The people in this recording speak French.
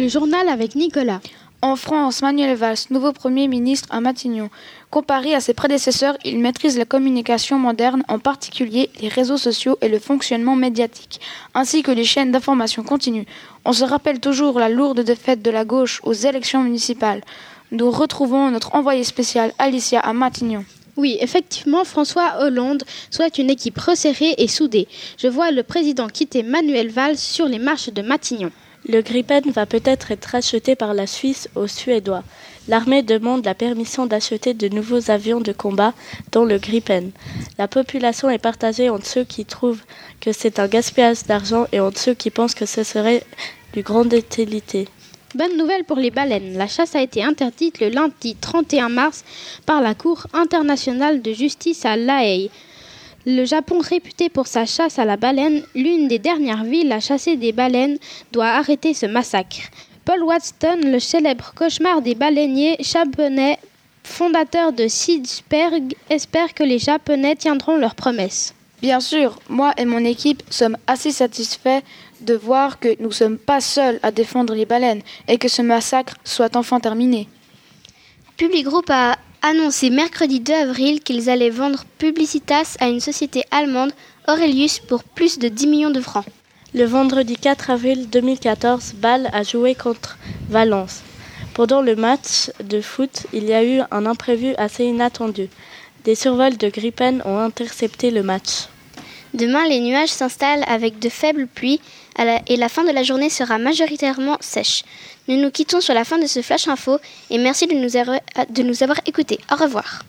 Le journal avec Nicolas. En France, Manuel Valls, nouveau Premier ministre à Matignon. Comparé à ses prédécesseurs, il maîtrise la communication moderne, en particulier les réseaux sociaux et le fonctionnement médiatique, ainsi que les chaînes d'information continue. On se rappelle toujours la lourde défaite de la gauche aux élections municipales. Nous retrouvons notre envoyé spécial Alicia à Matignon. Oui, effectivement, François Hollande souhaite une équipe resserrée et soudée. Je vois le président quitter Manuel Valls sur les marches de Matignon. Le Gripen va peut-être être acheté par la Suisse aux Suédois. L'armée demande la permission d'acheter de nouveaux avions de combat, dont le Gripen. La population est partagée entre ceux qui trouvent que c'est un gaspillage d'argent et entre ceux qui pensent que ce serait du grande utilité. Bonne nouvelle pour les baleines. La chasse a été interdite le lundi 31 mars par la Cour internationale de justice à La Haye. Le Japon, réputé pour sa chasse à la baleine, l'une des dernières villes à chasser des baleines, doit arrêter ce massacre. Paul Watson, le célèbre cauchemar des baleiniers japonais, fondateur de Sidsberg, espère que les Japonais tiendront leurs promesses. Bien sûr, moi et mon équipe sommes assez satisfaits de voir que nous ne sommes pas seuls à défendre les baleines et que ce massacre soit enfin terminé. Publigroup a annoncé mercredi 2 avril qu'ils allaient vendre Publicitas à une société allemande, Aurelius, pour plus de 10 millions de francs. Le vendredi 4 avril 2014, Bâle a joué contre Valence. Pendant le match de foot, il y a eu un imprévu assez inattendu. Des survols de Gripen ont intercepté le match. Demain, les nuages s'installent avec de faibles pluies et la fin de la journée sera majoritairement sèche. Nous nous quittons sur la fin de ce Flash Info et merci de nous, avoir, écoutés. Au revoir.